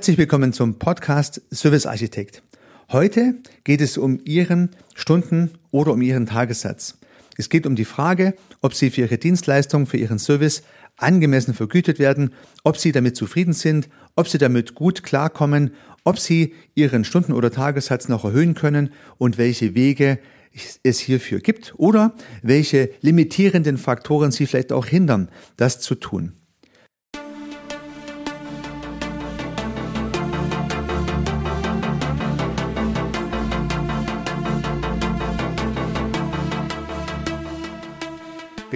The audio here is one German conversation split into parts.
Herzlich willkommen zum Podcast Service Architekt. Heute geht es um Ihren Stunden- oder um Ihren Tagessatz. Es geht um die Frage, ob Sie für Ihre Dienstleistung, für Ihren Service angemessen vergütet werden, ob Sie damit zufrieden sind, ob Sie damit gut klarkommen, ob Sie Ihren Stunden- oder Tagessatz noch erhöhen können und welche Wege es hierfür gibt oder welche limitierenden Faktoren Sie vielleicht auch hindern, das zu tun.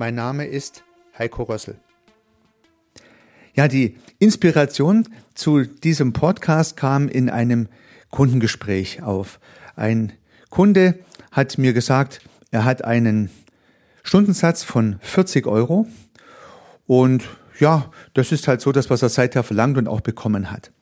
Mein Name ist Heiko Rössel. Ja, die Inspiration zu diesem Podcast kam in einem Kundengespräch auf. Ein Kunde hat mir gesagt, er hat einen Stundensatz von 40 Euro und ja, das ist halt so das, was er seither verlangt und auch bekommen hat.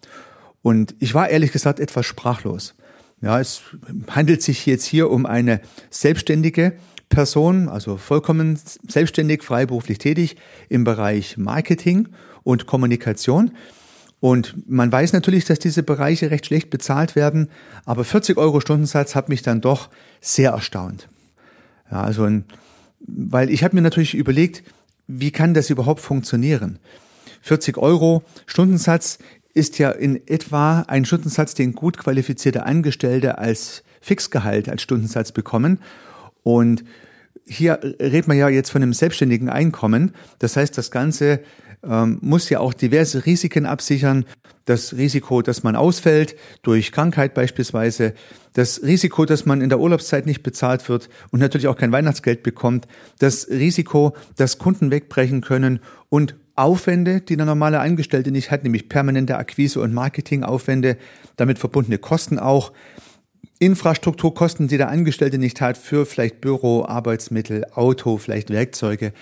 Und ich war ehrlich gesagt etwas sprachlos. Ja, es handelt sich jetzt hier um eine selbstständige Person, also vollkommen selbstständig, freiberuflich tätig im Bereich Marketing und Kommunikation. Und man weiß natürlich, dass diese Bereiche recht schlecht bezahlt werden, aber 40 Euro Stundensatz hat mich dann doch sehr erstaunt. Ja, also, ein, weil ich habe mir natürlich überlegt, wie kann das überhaupt funktionieren? 40 Euro Stundensatz ist ja in etwa ein Stundensatz, den gut qualifizierte Angestellte als Fixgehalt als Stundensatz bekommen. Und hier redet man ja jetzt von einem selbstständigen Einkommen. Das heißt, das Ganze ähm, muss ja auch diverse Risiken absichern. Das Risiko, dass man ausfällt durch Krankheit beispielsweise, das Risiko, dass man in der Urlaubszeit nicht bezahlt wird und natürlich auch kein Weihnachtsgeld bekommt, das Risiko, dass Kunden wegbrechen können und Aufwände, die der normale Angestellte nicht hat, nämlich permanente Akquise- und Marketingaufwände, damit verbundene Kosten auch. Infrastrukturkosten, die der Angestellte nicht hat, für vielleicht Büro, Arbeitsmittel, Auto, vielleicht Werkzeuge.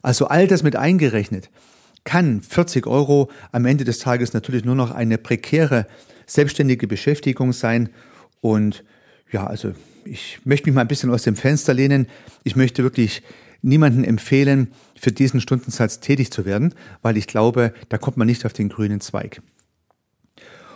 Also all das mit eingerechnet kann 40 Euro am Ende des Tages natürlich nur noch eine prekäre selbstständige Beschäftigung sein. Und ja, also ich möchte mich mal ein bisschen aus dem Fenster lehnen. Ich möchte wirklich niemanden empfehlen, für diesen Stundensatz tätig zu werden, weil ich glaube, da kommt man nicht auf den grünen Zweig.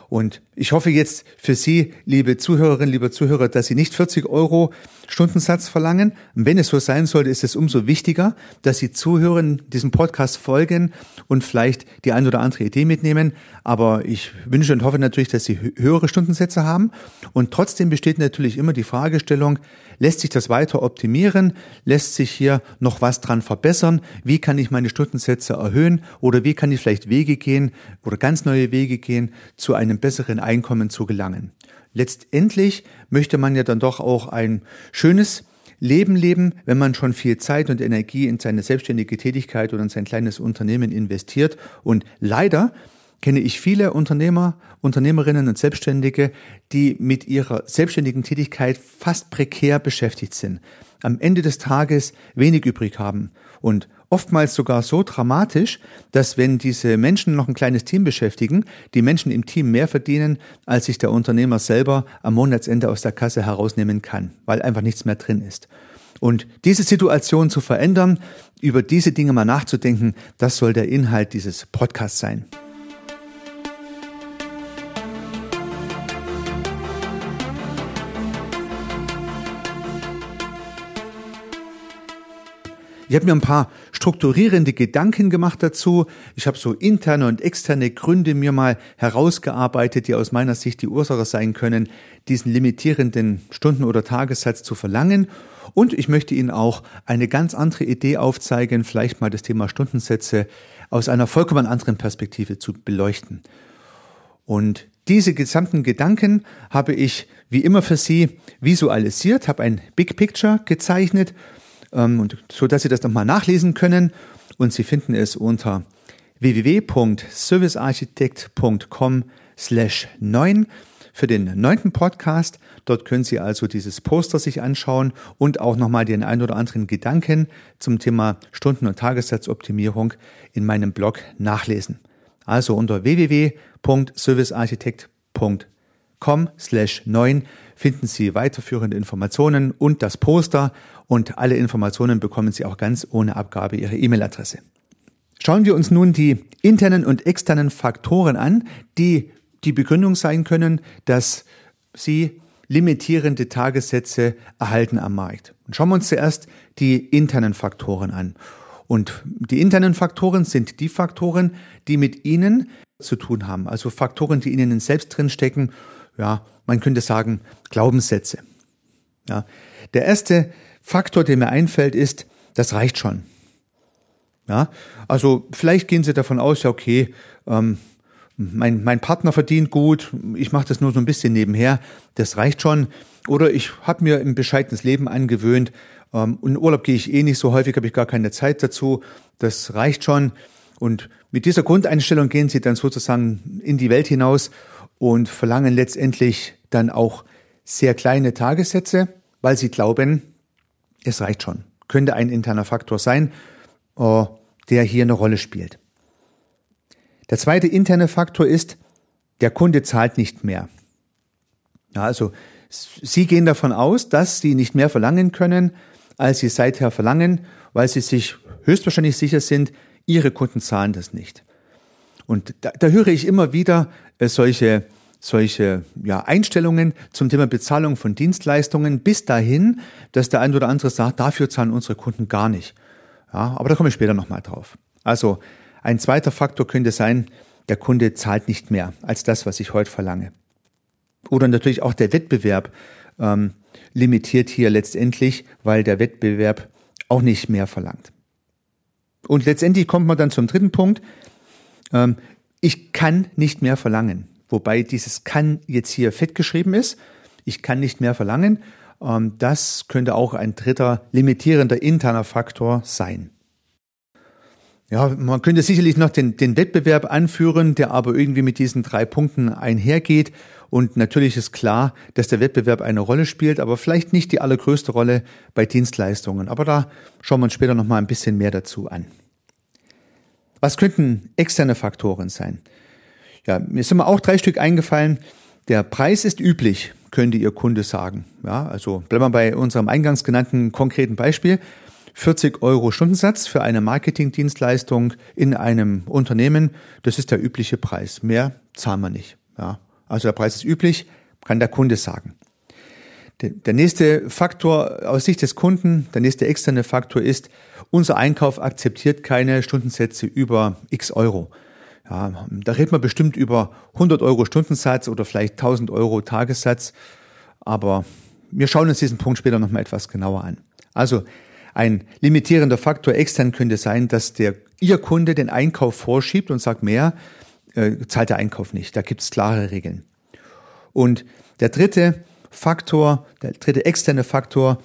Und ich hoffe jetzt für Sie, liebe Zuhörerinnen, liebe Zuhörer, dass Sie nicht 40 Euro Stundensatz verlangen. Wenn es so sein sollte, ist es umso wichtiger, dass Sie zuhören, diesem Podcast folgen und vielleicht die ein oder andere Idee mitnehmen. Aber ich wünsche und hoffe natürlich, dass Sie höhere Stundensätze haben. Und trotzdem besteht natürlich immer die Fragestellung, lässt sich das weiter optimieren? Lässt sich hier noch was dran verbessern? Wie kann ich meine Stundensätze erhöhen? Oder wie kann ich vielleicht Wege gehen oder ganz neue Wege gehen zu einem einem besseren Einkommen zu gelangen. Letztendlich möchte man ja dann doch auch ein schönes Leben leben, wenn man schon viel Zeit und Energie in seine selbstständige Tätigkeit oder in sein kleines Unternehmen investiert. Und leider kenne ich viele Unternehmer, Unternehmerinnen und Selbstständige, die mit ihrer selbstständigen Tätigkeit fast prekär beschäftigt sind, am Ende des Tages wenig übrig haben und oftmals sogar so dramatisch, dass wenn diese Menschen noch ein kleines Team beschäftigen, die Menschen im Team mehr verdienen, als sich der Unternehmer selber am Monatsende aus der Kasse herausnehmen kann, weil einfach nichts mehr drin ist. Und diese Situation zu verändern, über diese Dinge mal nachzudenken, das soll der Inhalt dieses Podcasts sein. Ich habe mir ein paar strukturierende Gedanken gemacht dazu. Ich habe so interne und externe Gründe mir mal herausgearbeitet, die aus meiner Sicht die Ursache sein können, diesen limitierenden Stunden- oder Tagessatz zu verlangen. Und ich möchte Ihnen auch eine ganz andere Idee aufzeigen, vielleicht mal das Thema Stundensätze aus einer vollkommen anderen Perspektive zu beleuchten. Und diese gesamten Gedanken habe ich wie immer für Sie visualisiert, habe ein Big Picture gezeichnet ähm, so dass Sie das nochmal nachlesen können. Und Sie finden es unter www.servicearchitekt.com slash 9 für den neunten Podcast. Dort können Sie also dieses Poster sich anschauen und auch nochmal den ein oder anderen Gedanken zum Thema Stunden- und Tagessatzoptimierung in meinem Blog nachlesen. Also unter www.servicearchitekt.com slash 9 finden Sie weiterführende Informationen und das Poster und alle Informationen bekommen Sie auch ganz ohne Abgabe Ihrer E-Mail-Adresse. Schauen wir uns nun die internen und externen Faktoren an, die die Begründung sein können, dass Sie limitierende Tagessätze erhalten am Markt. Und schauen wir uns zuerst die internen Faktoren an. Und die internen Faktoren sind die Faktoren, die mit Ihnen zu tun haben. Also Faktoren, die in Ihnen selbst drinstecken. Ja, man könnte sagen Glaubenssätze. Ja. Der erste Faktor, der mir einfällt, ist, das reicht schon. Ja, also vielleicht gehen Sie davon aus, ja okay, ähm, mein, mein Partner verdient gut, ich mache das nur so ein bisschen nebenher, das reicht schon. Oder ich habe mir ein bescheidenes Leben angewöhnt. Ähm, in Urlaub gehe ich eh nicht so häufig, habe ich gar keine Zeit dazu. Das reicht schon. Und mit dieser Grundeinstellung gehen sie dann sozusagen in die Welt hinaus und verlangen letztendlich dann auch sehr kleine Tagessätze, weil sie glauben, es reicht schon. Könnte ein interner Faktor sein, äh, der hier eine Rolle spielt. Der zweite interne Faktor ist, der Kunde zahlt nicht mehr. Ja, also Sie gehen davon aus, dass Sie nicht mehr verlangen können, als Sie seither verlangen, weil Sie sich höchstwahrscheinlich sicher sind, Ihre Kunden zahlen das nicht. Und da, da höre ich immer wieder solche, solche ja, Einstellungen zum Thema Bezahlung von Dienstleistungen bis dahin, dass der ein oder andere sagt, dafür zahlen unsere Kunden gar nicht. Ja, aber da komme ich später nochmal drauf. Also ein zweiter Faktor könnte sein, der Kunde zahlt nicht mehr als das, was ich heute verlange. Oder natürlich auch der Wettbewerb ähm, limitiert hier letztendlich, weil der Wettbewerb auch nicht mehr verlangt. Und letztendlich kommt man dann zum dritten Punkt. Ähm, ich kann nicht mehr verlangen. Wobei dieses kann jetzt hier fett geschrieben ist. Ich kann nicht mehr verlangen. Ähm, das könnte auch ein dritter limitierender interner Faktor sein. Ja, man könnte sicherlich noch den, den Wettbewerb anführen, der aber irgendwie mit diesen drei Punkten einhergeht. Und natürlich ist klar, dass der Wettbewerb eine Rolle spielt, aber vielleicht nicht die allergrößte Rolle bei Dienstleistungen. Aber da schauen wir uns später noch mal ein bisschen mehr dazu an. Was könnten externe Faktoren sein? Ja, mir sind mir auch drei Stück eingefallen. Der Preis ist üblich, könnte Ihr Kunde sagen. Ja, also bleiben wir bei unserem eingangs genannten konkreten Beispiel. 40 Euro Stundensatz für eine Marketingdienstleistung in einem Unternehmen, das ist der übliche Preis. Mehr zahlen wir nicht. Ja, also der Preis ist üblich, kann der Kunde sagen. Der nächste Faktor aus Sicht des Kunden, der nächste externe Faktor ist, unser Einkauf akzeptiert keine Stundensätze über x Euro. Ja, da redet man bestimmt über 100 Euro Stundensatz oder vielleicht 1000 Euro Tagessatz, aber wir schauen uns diesen Punkt später nochmal etwas genauer an. Also ein limitierender Faktor extern könnte sein, dass der Ihr Kunde den Einkauf vorschiebt und sagt, mehr äh, zahlt der Einkauf nicht. Da gibt es klare Regeln. Und der dritte Faktor, der dritte externe Faktor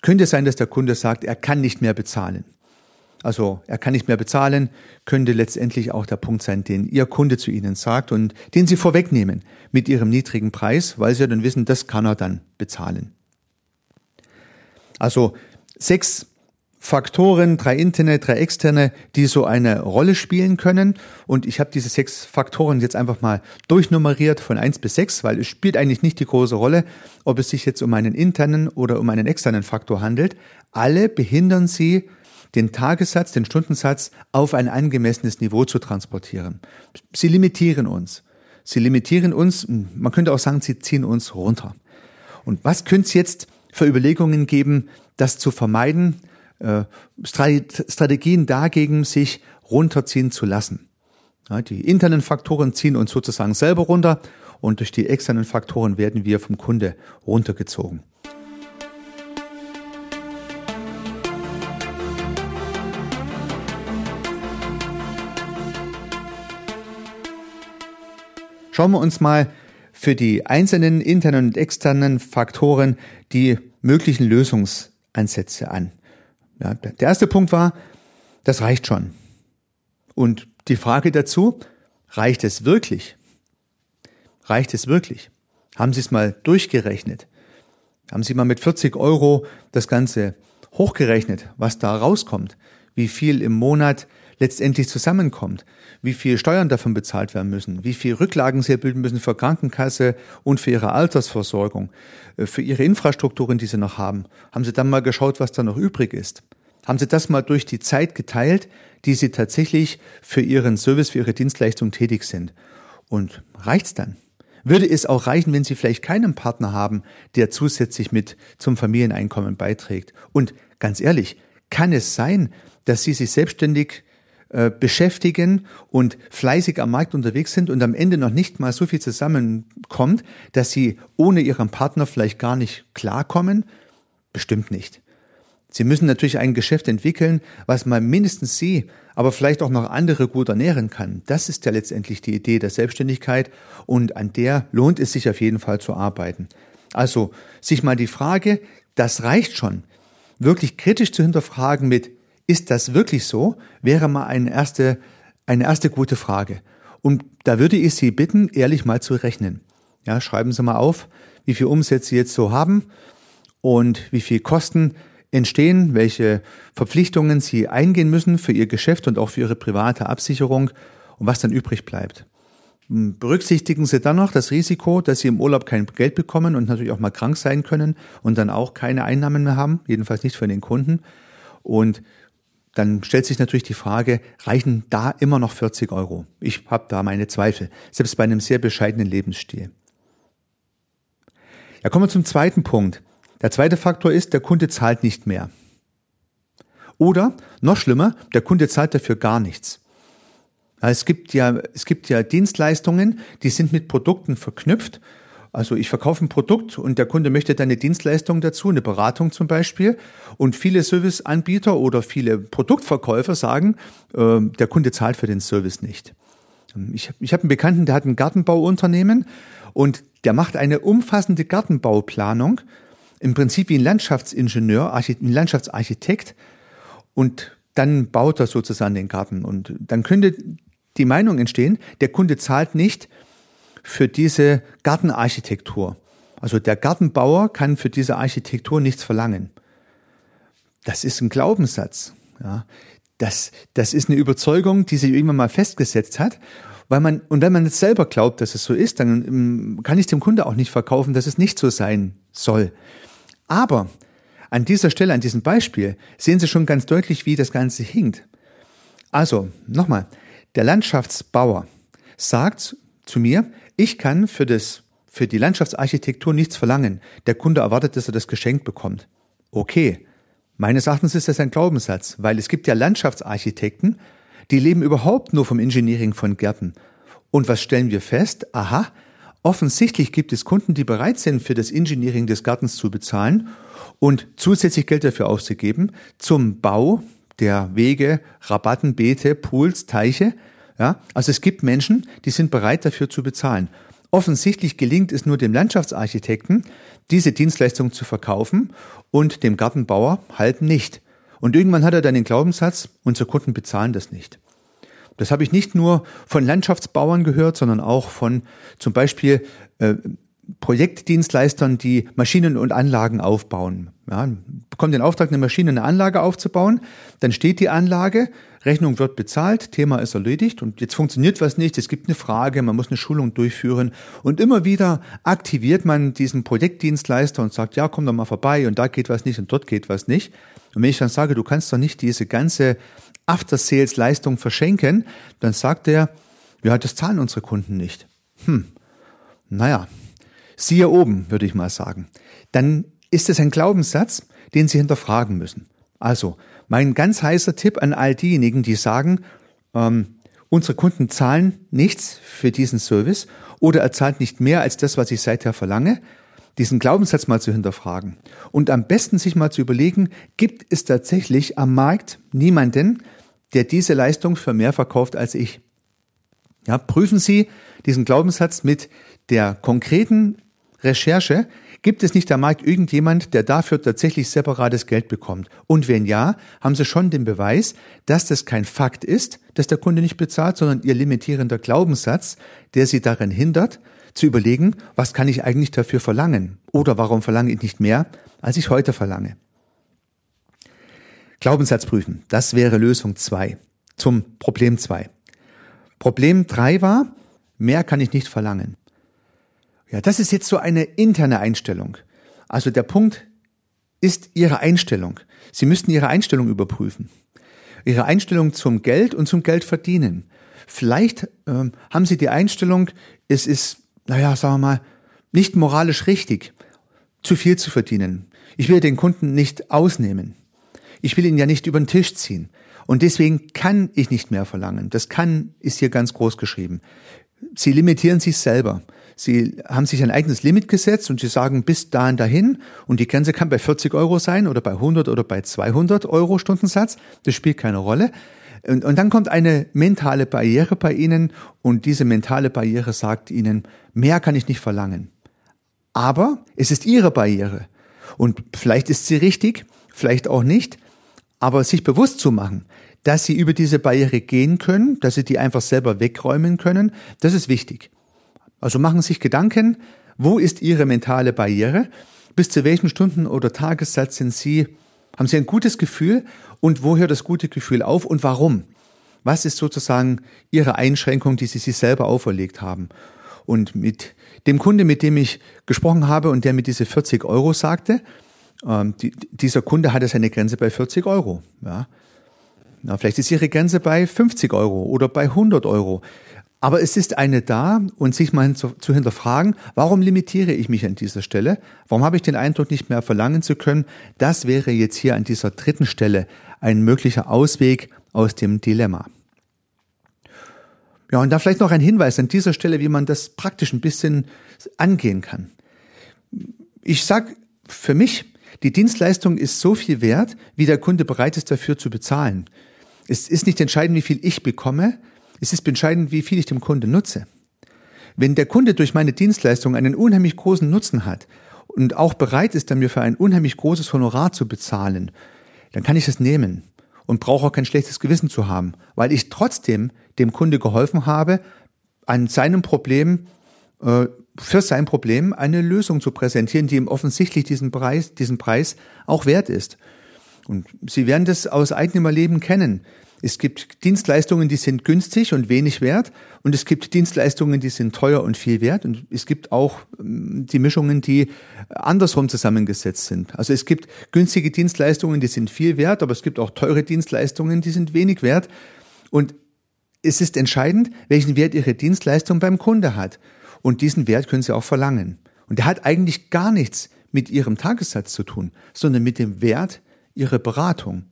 könnte sein, dass der Kunde sagt, er kann nicht mehr bezahlen. Also er kann nicht mehr bezahlen, könnte letztendlich auch der Punkt sein, den Ihr Kunde zu Ihnen sagt und den Sie vorwegnehmen mit Ihrem niedrigen Preis, weil Sie dann wissen, das kann er dann bezahlen. Also sechs Faktoren, drei interne, drei externe, die so eine Rolle spielen können. Und ich habe diese sechs Faktoren jetzt einfach mal durchnummeriert von eins bis sechs, weil es spielt eigentlich nicht die große Rolle, ob es sich jetzt um einen internen oder um einen externen Faktor handelt. Alle behindern sie, den Tagessatz, den Stundensatz auf ein angemessenes Niveau zu transportieren. Sie limitieren uns. Sie limitieren uns, man könnte auch sagen, sie ziehen uns runter. Und was könnte es jetzt für Überlegungen geben, das zu vermeiden, äh, Strategien dagegen, sich runterziehen zu lassen. Die internen Faktoren ziehen uns sozusagen selber runter und durch die externen Faktoren werden wir vom Kunde runtergezogen. Schauen wir uns mal für die einzelnen internen und externen Faktoren die möglichen Lösungsansätze an. Ja, der erste Punkt war, das reicht schon. Und Die Frage dazu, reicht es wirklich? Reicht es wirklich? Haben Sie es mal durchgerechnet? Haben Sie mal mit 40 Euro das Ganze hochgerechnet, was da rauskommt? Wie viel im Monat letztendlich zusammenkommt? Wie viel Steuern davon bezahlt werden müssen? Wie viel Rücklagen Sie bilden müssen für Krankenkasse und für Ihre Altersversorgung? Äh, für Ihre Infrastrukturen, die Sie noch haben? Haben Sie dann mal geschaut, was da noch übrig ist? Haben Sie das mal durch die Zeit geteilt, die Sie tatsächlich für Ihren Service, für Ihre Dienstleistung tätig sind? Und reicht's dann? Würde es auch reichen, wenn Sie vielleicht keinen Partner haben, der zusätzlich mit zum Familieneinkommen beiträgt? Und ganz ehrlich, kann es sein, dass Sie sich selbstständig äh, beschäftigen und fleißig am Markt unterwegs sind und am Ende noch nicht mal so viel zusammenkommt, dass Sie ohne Ihren Partner vielleicht gar nicht klarkommen? Bestimmt nicht. Sie müssen natürlich ein Geschäft entwickeln, was mal mindestens Sie, aber vielleicht auch noch andere gut ernähren kann. Das ist ja letztendlich die Idee der Selbstständigkeit und an der lohnt es sich auf jeden Fall zu arbeiten. Also sich mal die Frage, das reicht schon, wirklich kritisch zu hinterfragen mit, ist das wirklich so, wäre mal eine erste, eine erste gute Frage. Und da würde ich Sie bitten, ehrlich mal zu rechnen. Ja, schreiben Sie mal auf, wie viel Umsätze Sie jetzt so haben und wie viel Kosten entstehen, welche Verpflichtungen Sie eingehen müssen für Ihr Geschäft und auch für Ihre private Absicherung und was dann übrig bleibt. Hm, berücksichtigen Sie dann noch das Risiko, dass Sie im Urlaub kein Geld bekommen und natürlich auch mal krank sein können und dann auch keine Einnahmen mehr haben, jedenfalls nicht für den Kunden. Und dann stellt sich natürlich die Frage, reichen da immer noch 40 Euro? Ich habe da meine Zweifel, selbst bei einem sehr bescheidenen Lebensstil. Ja, kommen wir zum zweiten Punkt. Der zweite Faktor ist, der Kunde zahlt nicht mehr. Oder, noch schlimmer, der Kunde zahlt dafür gar nichts. Es gibt ja, es gibt ja Dienstleistungen, die sind mit Produkten verknüpft. Also ich verkaufe ein Produkt und der Kunde möchte dann eine Dienstleistung dazu, eine Beratung zum Beispiel. Und viele Serviceanbieter oder viele Produktverkäufer sagen, äh, der Kunde zahlt für den Service nicht. Ich, ich habe einen Bekannten, der hat ein Gartenbauunternehmen und der macht eine umfassende Gartenbauplanung im Prinzip wie ein Landschaftsingenieur, ein Landschaftsarchitekt und dann baut er sozusagen den Garten. Und dann könnte die Meinung entstehen, der Kunde zahlt nicht für diese Gartenarchitektur. Also der Gartenbauer kann für diese Architektur nichts verlangen. Das ist ein Glaubenssatz. Ja. Das, das ist eine Überzeugung, die sich irgendwann mal festgesetzt hat. Weil man, und wenn man jetzt selber glaubt, dass es so ist, dann ähm, kann ich dem Kunde auch nicht verkaufen, dass es nicht so sein soll. Aber an dieser Stelle, an diesem Beispiel, sehen Sie schon ganz deutlich, wie das Ganze hinkt. Also, nochmal, der Landschaftsbauer sagt zu mir, ich kann für das, für die Landschaftsarchitektur nichts verlangen. Der Kunde erwartet, dass er das geschenkt bekommt. Okay. Meines Erachtens ist das ein Glaubenssatz, weil es gibt ja Landschaftsarchitekten, die leben überhaupt nur vom Engineering von Gärten. Und was stellen wir fest? Aha, Offensichtlich gibt es Kunden, die bereit sind, für das Engineering des Gartens zu bezahlen und zusätzlich Geld dafür auszugeben zum Bau der Wege, Rabatten, Beete, Pools, Teiche. Ja, also es gibt Menschen, die sind bereit dafür zu bezahlen. Offensichtlich gelingt es nur dem Landschaftsarchitekten, diese Dienstleistung zu verkaufen und dem Gartenbauer halt nicht. Und irgendwann hat er dann den Glaubenssatz, unsere Kunden bezahlen das nicht. Das habe ich nicht nur von Landschaftsbauern gehört, sondern auch von zum Beispiel äh, Projektdienstleistern, die Maschinen und Anlagen aufbauen. Ja, bekommt den Auftrag, eine Maschine, eine Anlage aufzubauen, dann steht die Anlage, Rechnung wird bezahlt, Thema ist erledigt und jetzt funktioniert was nicht, es gibt eine Frage, man muss eine Schulung durchführen und immer wieder aktiviert man diesen Projektdienstleister und sagt, ja, komm doch mal vorbei und da geht was nicht und dort geht was nicht. Und wenn ich dann sage, du kannst doch nicht diese ganze After-Sales-Leistung verschenken, dann sagt er, ja, das zahlen unsere Kunden nicht. Hm, naja, siehe oben, würde ich mal sagen. Dann ist es ein Glaubenssatz, den Sie hinterfragen müssen. Also, mein ganz heißer Tipp an all diejenigen, die sagen, ähm, unsere Kunden zahlen nichts für diesen Service oder er zahlt nicht mehr als das, was ich seither verlange, diesen Glaubenssatz mal zu hinterfragen und am besten sich mal zu überlegen, gibt es tatsächlich am Markt niemanden, der diese Leistung für mehr verkauft als ich. Ja, prüfen Sie diesen Glaubenssatz mit der konkreten Recherche, Gibt es nicht am Markt irgendjemand, der dafür tatsächlich separates Geld bekommt? Und wenn ja, haben Sie schon den Beweis, dass das kein Fakt ist, dass der Kunde nicht bezahlt, sondern Ihr limitierender Glaubenssatz, der Sie darin hindert, zu überlegen, was kann ich eigentlich dafür verlangen? Oder warum verlange ich nicht mehr, als ich heute verlange? Glaubenssatz prüfen, das wäre Lösung zwei zum Problem zwei. Problem drei war, mehr kann ich nicht verlangen. Ja, das ist jetzt so eine interne Einstellung. Also der Punkt ist Ihre Einstellung. Sie müssten Ihre Einstellung überprüfen. Ihre Einstellung zum Geld und zum Geld verdienen. Vielleicht ähm, haben Sie die Einstellung, es ist naja, sagen wir mal, nicht moralisch richtig, zu viel zu verdienen. Ich will den Kunden nicht ausnehmen. Ich will ihn ja nicht über den Tisch ziehen. Und deswegen kann ich nicht mehr verlangen. Das kann ist hier ganz groß geschrieben. Sie limitieren sich selber. Sie haben sich ein eigenes Limit gesetzt und sie sagen bis dahin dahin und die Grenze kann bei 40 Euro sein oder bei 100 oder bei 200 Euro Stundensatz. Das spielt keine Rolle. Und, und dann kommt eine mentale Barriere bei Ihnen und diese mentale Barriere sagt Ihnen, mehr kann ich nicht verlangen. Aber es ist Ihre Barriere. Und vielleicht ist sie richtig, vielleicht auch nicht, aber sich bewusst zu machen, dass Sie über diese Barriere gehen können, dass Sie die einfach selber wegräumen können, das ist wichtig. Also machen Sie sich Gedanken, wo ist Ihre mentale Barriere? Bis zu welchem Stunden- oder Tagessatz sind Sie haben Sie ein gutes Gefühl und wo hört das gute Gefühl auf und warum? Was ist sozusagen Ihre Einschränkung, die Sie sich selber auferlegt haben? Und mit dem Kunde, mit dem ich gesprochen habe und der mir diese 40 Euro sagte, ähm, die, dieser Kunde hatte seine Grenze bei 40 Euro. Ja. Na, vielleicht ist Ihre Grenze bei 50 Euro oder bei 100 Euro. Aber es ist eine da und sich mal zu, zu, hinterfragen, warum limitiere ich mich an dieser Stelle? Warum habe ich den Eindruck, nicht mehr verlangen zu können? Das wäre jetzt hier an dieser dritten Stelle ein möglicher Ausweg aus dem Dilemma. Ja, und da vielleicht noch ein Hinweis an dieser Stelle, wie man das praktisch ein bisschen angehen kann. Ich sag für mich, die Dienstleistung ist so viel wert, wie der Kunde bereit ist dafür zu bezahlen. Es ist nicht entscheidend, wie viel ich bekomme, es ist entscheidend, wie viel ich dem Kunde nutze. Wenn der Kunde durch meine Dienstleistung einen unheimlich großen Nutzen hat und auch bereit ist, dann mir für ein unheimlich großes Honorar zu bezahlen, dann kann ich es nehmen und brauche auch kein schlechtes Gewissen zu haben, weil ich trotzdem dem Kunde geholfen habe, an seinem Problem, äh, für sein Problem eine Lösung zu präsentieren, die ihm offensichtlich diesen Preis, diesen Preis auch wert ist. Und Sie werden das aus eigenem Erleben kennen. Es gibt Dienstleistungen, die sind günstig und wenig wert und es gibt Dienstleistungen, die sind teuer und viel wert und es gibt auch ähm, die Mischungen, die andersrum zusammengesetzt sind. Also es gibt günstige Dienstleistungen, die sind viel wert, aber es gibt auch teure Dienstleistungen, die sind wenig wert und es ist entscheidend, welchen Wert Ihre Dienstleistung beim Kunde hat und diesen Wert können Sie auch verlangen. Und der hat eigentlich gar nichts mit Ihrem Tagessatz zu tun, sondern mit dem Wert Ihrer Beratung.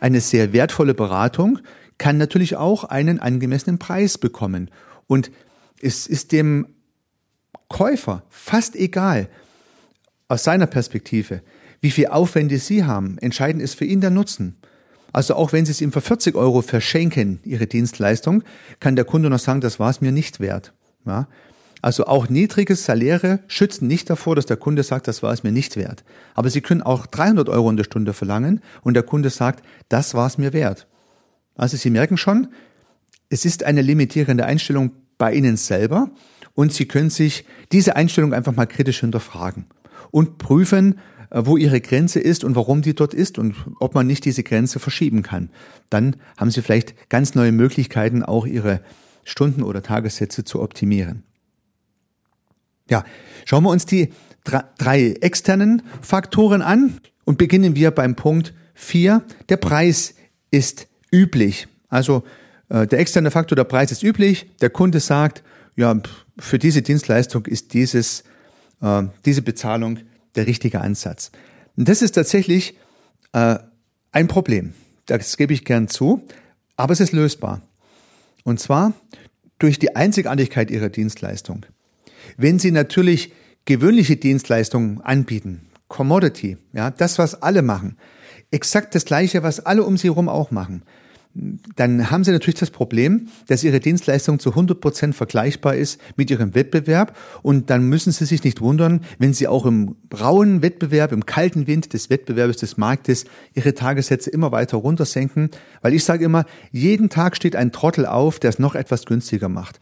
Eine sehr wertvolle Beratung kann natürlich auch einen angemessenen Preis bekommen. Und es ist dem Käufer fast egal, aus seiner Perspektive, wie viel Aufwände Sie haben. Entscheidend ist für ihn der Nutzen. Also auch wenn Sie es ihm für 40 Euro verschenken, Ihre Dienstleistung, kann der Kunde noch sagen, das war es mir nicht wert. Ja? Also auch niedrige Saläre schützen nicht davor, dass der Kunde sagt, das war es mir nicht wert. Aber Sie können auch 300 Euro in der Stunde verlangen und der Kunde sagt, das war es mir wert. Also Sie merken schon, es ist eine limitierende Einstellung bei Ihnen selber und Sie können sich diese Einstellung einfach mal kritisch hinterfragen und prüfen, äh, wo Ihre Grenze ist und warum die dort ist und ob man nicht diese Grenze verschieben kann. Dann haben Sie vielleicht ganz neue Möglichkeiten, auch Ihre Stunden- oder Tagessätze zu optimieren. Ja, schauen wir uns die drei externen Faktoren an und beginnen wir beim Punkt vier. Der Preis ist üblich. Also äh, der externe Faktor, der Preis ist üblich. Der Kunde sagt, ja, für diese Dienstleistung ist dieses, äh, diese Bezahlung der richtige Ansatz. Und das ist tatsächlich äh, ein Problem. Das gebe ich gern zu, aber es ist lösbar. Und zwar durch die Einzigartigkeit ihrer Dienstleistung. Wenn Sie natürlich gewöhnliche Dienstleistungen anbieten, Commodity, ja, das, was alle machen, exakt das Gleiche, was alle um sie herum auch machen dann haben sie natürlich das Problem, dass ihre Dienstleistung zu 100 Prozent vergleichbar ist mit ihrem Wettbewerb und dann müssen sie sich nicht wundern, wenn sie auch im rauen Wettbewerb, im kalten Wind des Wettbewerbs des Marktes ihre Tagessätze immer weiter runtersenken, weil ich sage immer, jeden Tag steht ein Trottel auf, der es noch etwas günstiger macht.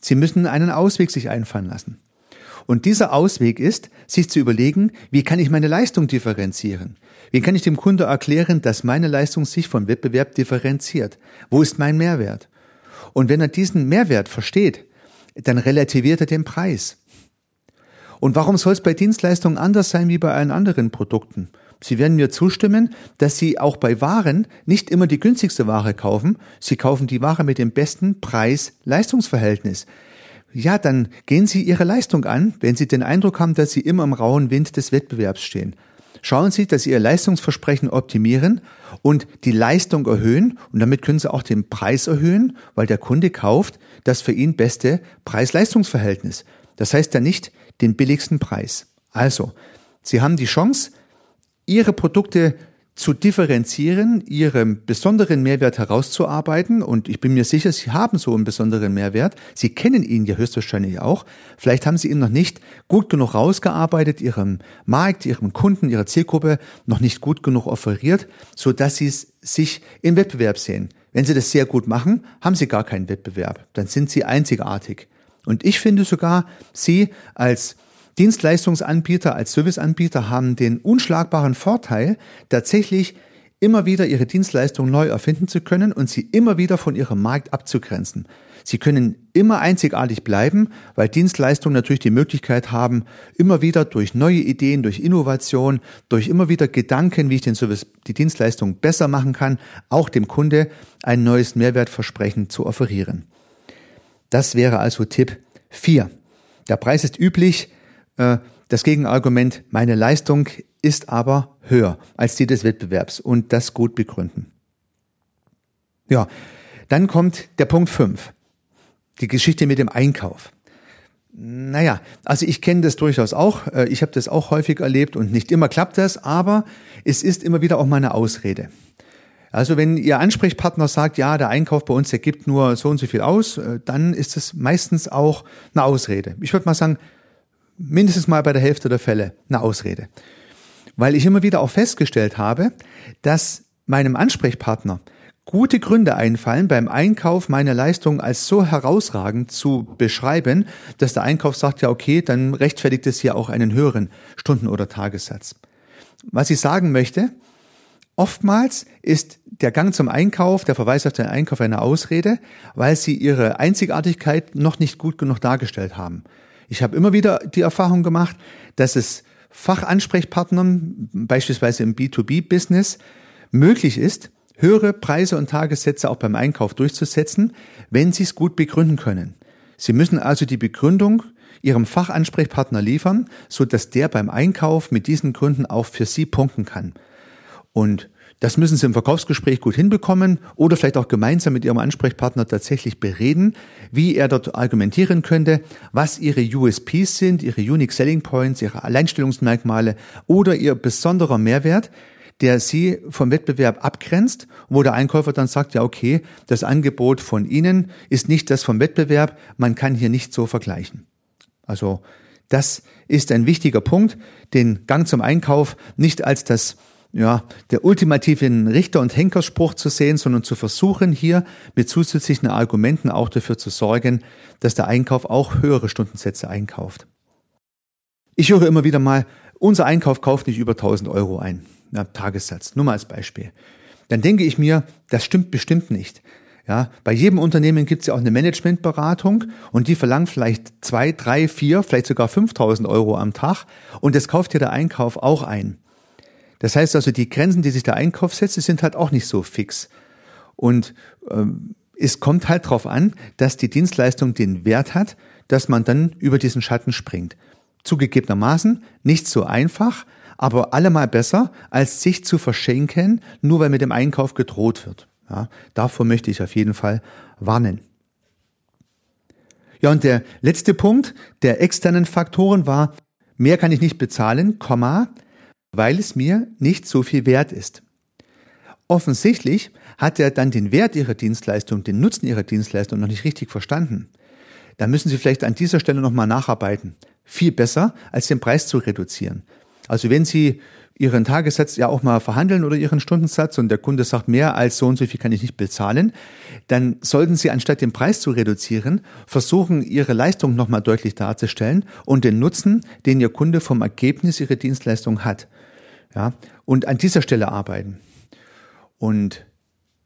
Sie müssen einen Ausweg sich einfallen lassen. Und dieser Ausweg ist, sich zu überlegen, wie kann ich meine Leistung differenzieren? Wie kann ich dem Kunde erklären, dass meine Leistung sich vom Wettbewerb differenziert? Wo ist mein Mehrwert? Und wenn er diesen Mehrwert versteht, dann relativiert er den Preis. Und warum soll es bei Dienstleistungen anders sein wie bei allen anderen Produkten? Sie werden mir zustimmen, dass Sie auch bei Waren nicht immer die günstigste Ware kaufen. Sie kaufen die Ware mit dem besten Preis-Leistungsverhältnis ja, dann gehen Sie Ihre Leistung an, wenn Sie den Eindruck haben, dass Sie immer im rauen Wind des Wettbewerbs stehen. Schauen Sie, dass Sie Ihr Leistungsversprechen optimieren und die Leistung erhöhen und damit können Sie auch den Preis erhöhen, weil der Kunde kauft das für ihn beste Preis-Leistungs-Verhältnis. Das heißt ja nicht den billigsten Preis. Also, Sie haben die Chance, Ihre Produkte zu differenzieren, ihren besonderen Mehrwert herauszuarbeiten. Und ich bin mir sicher, Sie haben so einen besonderen Mehrwert. Sie kennen ihn ja höchstwahrscheinlich auch. Vielleicht haben Sie ihn noch nicht gut genug rausgearbeitet, Ihrem Markt, Ihrem Kunden, Ihrer Zielgruppe noch nicht gut genug offeriert, so dass Sie sich im Wettbewerb sehen. Wenn Sie das sehr gut machen, haben Sie gar keinen Wettbewerb. Dann sind Sie einzigartig. Und ich finde sogar, Sie als Dienstleistungsanbieter als Serviceanbieter haben den unschlagbaren Vorteil, tatsächlich immer wieder ihre Dienstleistung neu erfinden zu können und sie immer wieder von ihrem Markt abzugrenzen. Sie können immer einzigartig bleiben, weil Dienstleistungen natürlich die Möglichkeit haben, immer wieder durch neue Ideen, durch Innovation, durch immer wieder Gedanken, wie ich den Service, die Dienstleistung besser machen kann, auch dem Kunde ein neues Mehrwertversprechen zu offerieren. Das wäre also Tipp 4. Der Preis ist üblich, äh, das Gegenargument, meine Leistung ist aber höher als die des Wettbewerbs und das gut begründen. Ja, dann kommt der Punkt 5. Die Geschichte mit dem Einkauf. Naja, also ich kenne das durchaus auch. Äh, ich habe das auch häufig erlebt und nicht immer klappt das, aber es ist immer wieder auch meine Ausrede. Also wenn Ihr Ansprechpartner sagt, ja, der Einkauf bei uns, der gibt nur so und so viel aus, äh, dann ist es meistens auch eine Ausrede. Ich würde mal sagen, mindestens mal bei der Hälfte der Fälle eine Ausrede. Weil ich immer wieder auch festgestellt habe, dass meinem Ansprechpartner gute Gründe einfallen, beim Einkauf meine Leistung als so herausragend zu beschreiben, dass der Einkauf sagt, ja okay, dann rechtfertigt es hier auch einen höheren Stunden- oder Tagessatz. Was ich sagen möchte, oftmals ist der Gang zum Einkauf, der Verweis auf den Einkauf eine Ausrede, weil sie ihre Einzigartigkeit noch nicht gut genug dargestellt haben. Ich habe immer wieder die Erfahrung gemacht, dass es Fachansprechpartnern, beispielsweise im B2B-Business, möglich ist, höhere Preise und Tagessätze auch beim Einkauf durchzusetzen, wenn sie es gut begründen können. Sie müssen also die Begründung Ihrem Fachansprechpartner liefern, so dass der beim Einkauf mit diesen Gründen auch für Sie punkten kann. Und das müssen Sie im Verkaufsgespräch gut hinbekommen oder vielleicht auch gemeinsam mit Ihrem Ansprechpartner tatsächlich bereden, wie er dort argumentieren könnte, was Ihre USPs sind, Ihre Unique Selling Points, Ihre Alleinstellungsmerkmale oder Ihr besonderer Mehrwert, der Sie vom Wettbewerb abgrenzt, wo der Einkäufer dann sagt, ja okay, das Angebot von Ihnen ist nicht das vom Wettbewerb, man kann hier nicht so vergleichen. Also das ist ein wichtiger Punkt, den Gang zum Einkauf nicht als das ja, der ultimativen Richter- und Henkerspruch zu sehen, sondern zu versuchen, hier mit zusätzlichen Argumenten auch dafür zu sorgen, dass der Einkauf auch höhere Stundensätze einkauft. Ich höre immer wieder mal, unser Einkauf kauft nicht über 1000 Euro ein, na, Tagessatz, nur mal als Beispiel. Dann denke ich mir, das stimmt bestimmt nicht. Ja, bei jedem Unternehmen gibt es ja auch eine Managementberatung und die verlangt vielleicht zwei, drei, vier, vielleicht sogar 5000 Euro am Tag und das kauft ja der Einkauf auch ein. Das heißt also, die Grenzen, die sich der Einkauf setzt, sind halt auch nicht so fix. Und ähm, es kommt halt darauf an, dass die Dienstleistung den Wert hat, dass man dann über diesen Schatten springt. Zugegebenermaßen nicht so einfach, aber allemal besser, als sich zu verschenken, nur weil mit dem Einkauf gedroht wird. Ja, davor möchte ich auf jeden Fall warnen. Ja, und der letzte Punkt der externen Faktoren war, mehr kann ich nicht bezahlen, Komma, weil es mir nicht so viel wert ist. offensichtlich hat er dann den Wert ihrer Dienstleistung, den Nutzen ihrer Dienstleistung noch nicht richtig verstanden. Da müssen Sie vielleicht an dieser Stelle nochmal nacharbeiten. Viel besser, als den Preis zu reduzieren. Also wenn Sie Ihren Tagessatz ja auch mal verhandeln oder Ihren Stundensatz und der Kunde sagt, mehr als so und so viel kann ich nicht bezahlen, dann sollten Sie anstatt den Preis zu reduzieren, versuchen, Ihre Leistung nochmal deutlich darzustellen und den Nutzen, den Ihr Kunde vom Ergebnis Ihrer Dienstleistung hat. Ja, und an dieser Stelle arbeiten. Und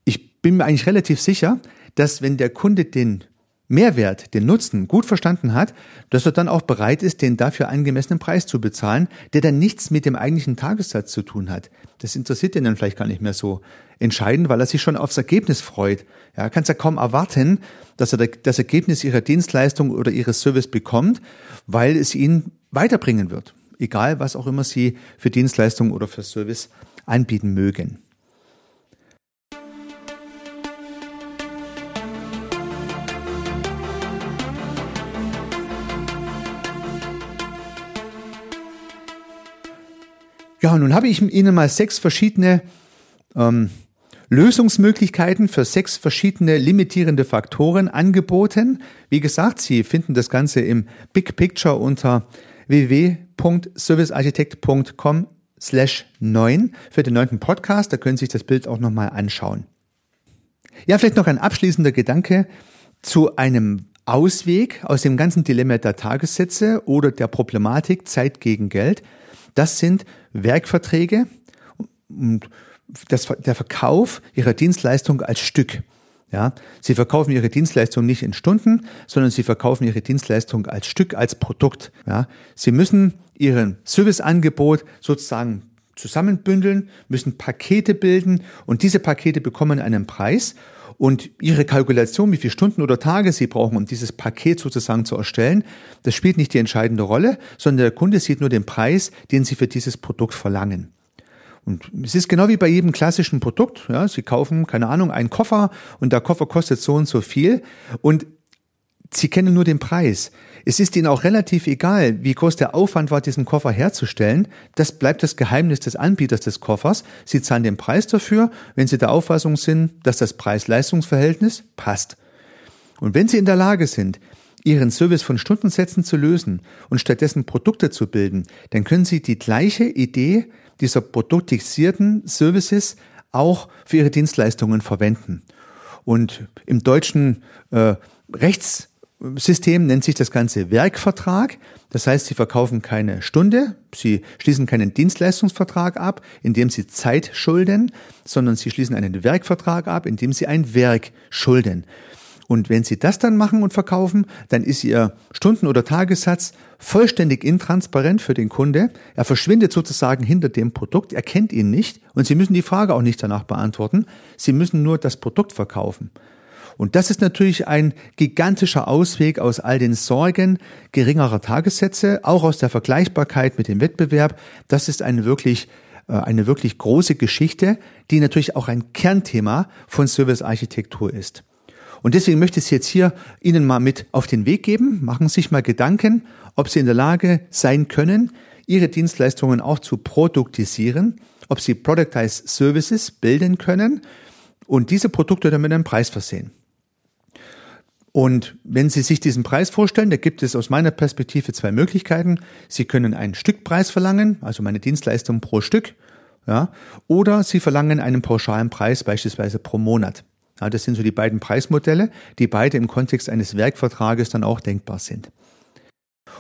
ich bin mir eigentlich relativ sicher, dass wenn der Kunde den Mehrwert, den Nutzen gut verstanden hat, dass er dann auch bereit ist, den dafür angemessenen Preis zu bezahlen, der dann nichts mit dem eigentlichen Tagessatz zu tun hat. Das interessiert ihn dann vielleicht gar nicht mehr so entscheidend, weil er sich schon aufs Ergebnis freut. Ja, kann es ja kaum erwarten, dass er das Ergebnis ihrer Dienstleistung oder ihres Service bekommt, weil es ihn weiterbringen wird. Egal, was auch immer sie für Dienstleistung oder für Service anbieten mögen. Ja, nun habe ich Ihnen mal sechs verschiedene ähm, Lösungsmöglichkeiten für sechs verschiedene limitierende Faktoren angeboten. Wie gesagt, Sie finden das Ganze im Big Picture unter www.servicearchitekt.com slash 9 für den neunten Podcast. Da können Sie sich das Bild auch nochmal anschauen. Ja, vielleicht noch ein abschließender Gedanke zu einem Ausweg aus dem ganzen Dilemma der Tagessätze oder der Problematik Zeit gegen Geld. Das sind Werkverträge und das, der Verkauf ihrer Dienstleistung als Stück. Ja, sie verkaufen ihre Dienstleistung nicht in Stunden, sondern sie verkaufen ihre Dienstleistung als Stück, als Produkt. Ja, sie müssen ihren Serviceangebot sozusagen zusammenbündeln, müssen Pakete bilden und diese Pakete bekommen einen Preis und Ihre Kalkulation, wie viele Stunden oder Tage Sie brauchen, um dieses Paket sozusagen zu erstellen, das spielt nicht die entscheidende Rolle, sondern der Kunde sieht nur den Preis, den Sie für dieses Produkt verlangen. Und es ist genau wie bei jedem klassischen Produkt. Ja, Sie kaufen, keine Ahnung, einen Koffer und der Koffer kostet so und so viel. Und Sie kennen nur den Preis. Es ist Ihnen auch relativ egal, wie groß der Aufwand war, diesen Koffer herzustellen. Das bleibt das Geheimnis des Anbieters des Koffers. Sie zahlen den Preis dafür, wenn Sie der Auffassung sind, dass das Preis-Leistungs-Verhältnis passt. Und wenn Sie in der Lage sind, Ihren Service von Stundensätzen zu lösen und stattdessen Produkte zu bilden, dann können Sie die gleiche Idee dieser produktisierten Services auch für Ihre Dienstleistungen verwenden. Und im deutschen äh, Rechts System nennt sich das Ganze Werkvertrag. Das heißt, Sie verkaufen keine Stunde, Sie schließen keinen Dienstleistungsvertrag ab, in dem Sie Zeit schulden, sondern Sie schließen einen Werkvertrag ab, in dem Sie ein Werk schulden. Und wenn Sie das dann machen und verkaufen, dann ist Ihr Stunden- oder Tagessatz vollständig intransparent für den Kunde. Er verschwindet sozusagen hinter dem Produkt, er kennt ihn nicht und Sie müssen die Frage auch nicht danach beantworten. Sie müssen nur das Produkt verkaufen. Und das ist natürlich ein gigantischer Ausweg aus all den Sorgen geringerer Tagessätze, auch aus der Vergleichbarkeit mit dem Wettbewerb. Das ist eine wirklich äh, eine wirklich große Geschichte, die natürlich auch ein Kernthema von Servicearchitektur ist. Und deswegen möchte ich es jetzt hier Ihnen mal mit auf den Weg geben. Machen Sie sich mal Gedanken, ob Sie in der Lage sein können, Ihre Dienstleistungen auch zu produktisieren, ob Sie Productized Services bilden können und diese Produkte dann mit einem Preis versehen. Und wenn Sie sich diesen Preis vorstellen, da gibt es aus meiner Perspektive zwei Möglichkeiten. Sie können einen Stückpreis verlangen, also meine Dienstleistung pro Stück, ja, oder Sie verlangen einen pauschalen Preis, beispielsweise pro Monat. Ja, das sind so die beiden Preismodelle, die beide im Kontext eines Werkvertrages dann auch denkbar sind.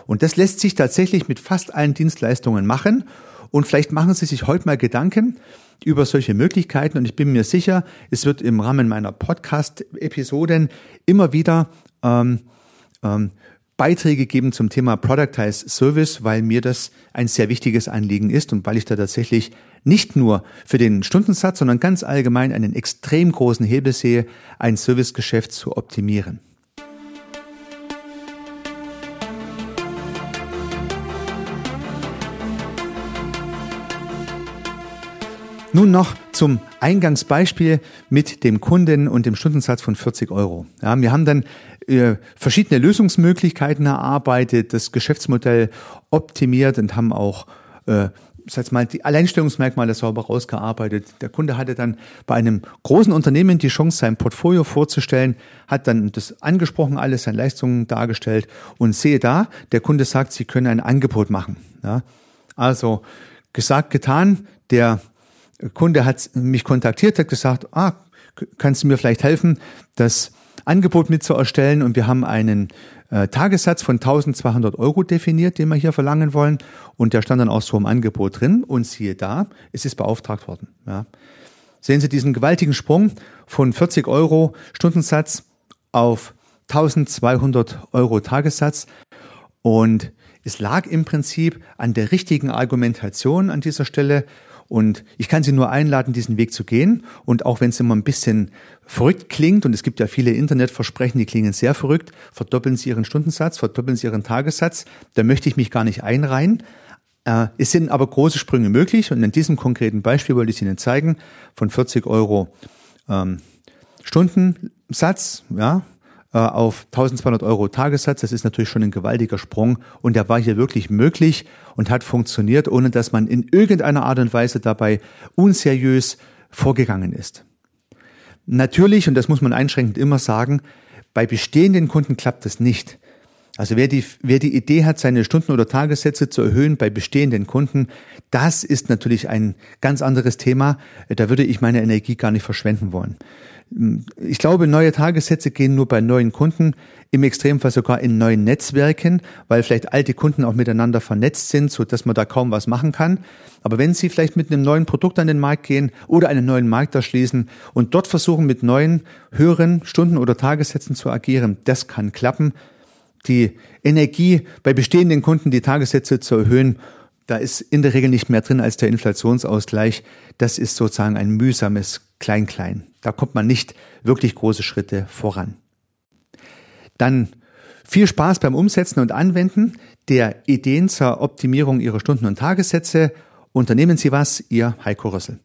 Und das lässt sich tatsächlich mit fast allen Dienstleistungen machen. Und vielleicht machen Sie sich heute mal Gedanken, über solche Möglichkeiten und ich bin mir sicher, es wird im Rahmen meiner Podcast-Episoden immer wieder ähm, ähm, Beiträge geben zum Thema Productized Service, weil mir das ein sehr wichtiges Anliegen ist und weil ich da tatsächlich nicht nur für den Stundensatz, sondern ganz allgemein einen extrem großen Hebel sehe, ein Servicegeschäft zu optimieren. Nun noch zum Eingangsbeispiel mit dem Kunden und dem Stundensatz von 40 Euro. Ja, wir haben dann äh, verschiedene Lösungsmöglichkeiten erarbeitet, das Geschäftsmodell optimiert und haben auch äh, sag mal, die Alleinstellungsmerkmale sauber rausgearbeitet. Der Kunde hatte dann bei einem großen Unternehmen die Chance, sein Portfolio vorzustellen, hat dann das angesprochen, alles seine Leistungen dargestellt und sehe da, der Kunde sagt, Sie können ein Angebot machen. Ja, also gesagt, getan, der Kunde hat mich kontaktiert, hat gesagt, ah, kannst du mir vielleicht helfen, das Angebot mit zu erstellen und wir haben einen äh, Tagessatz von 1200 Euro definiert, den wir hier verlangen wollen und der stand dann auch so im Angebot drin und siehe da, es ist beauftragt worden. Ja. Sehen Sie diesen gewaltigen Sprung von 40 Euro Stundensatz auf 1200 Euro Tagessatz und es lag im Prinzip an der richtigen Argumentation an dieser Stelle und ich kann Sie nur einladen, diesen Weg zu gehen. Und auch wenn es immer ein bisschen verrückt klingt, und es gibt ja viele Internetversprechen, die klingen sehr verrückt, verdoppeln Sie Ihren Stundensatz, verdoppeln Sie Ihren Tagessatz, da möchte ich mich gar nicht einreihen. Äh, es sind aber große Sprünge möglich und in diesem konkreten Beispiel wollte ich Ihnen zeigen, von 40 Euro ähm, Stundensatz, ja, auf 1200 Euro Tagessatz. Das ist natürlich schon ein gewaltiger Sprung und der war hier wirklich möglich und hat funktioniert, ohne dass man in irgendeiner Art und Weise dabei unseriös vorgegangen ist. Natürlich, und das muss man einschränkend immer sagen, bei bestehenden Kunden klappt das nicht. Also wer die, wer die Idee hat, seine Stunden- oder Tagessätze zu erhöhen bei bestehenden Kunden, das ist natürlich ein ganz anderes Thema. Da würde ich meine Energie gar nicht verschwenden wollen. Ich glaube, neue Tagessätze gehen nur bei neuen Kunden, im Extremfall sogar in neuen Netzwerken, weil vielleicht alte Kunden auch miteinander vernetzt sind, so dass man da kaum was machen kann. Aber wenn Sie vielleicht mit einem neuen Produkt an den Markt gehen oder einen neuen Markt erschließen und dort versuchen, mit neuen, höheren Stunden- oder Tagessätzen zu agieren, das kann klappen. Die Energie bei bestehenden Kunden, die Tagessätze zu erhöhen, da ist in der Regel nicht mehr drin als der Inflationsausgleich. Das ist sozusagen ein mühsames Klein-Klein. Da kommt man nicht wirklich große Schritte voran. Dann viel Spaß beim Umsetzen und Anwenden der Ideen zur Optimierung Ihrer Stunden- und Tagessätze. Unternehmen Sie was, Ihr Heiko Rössel.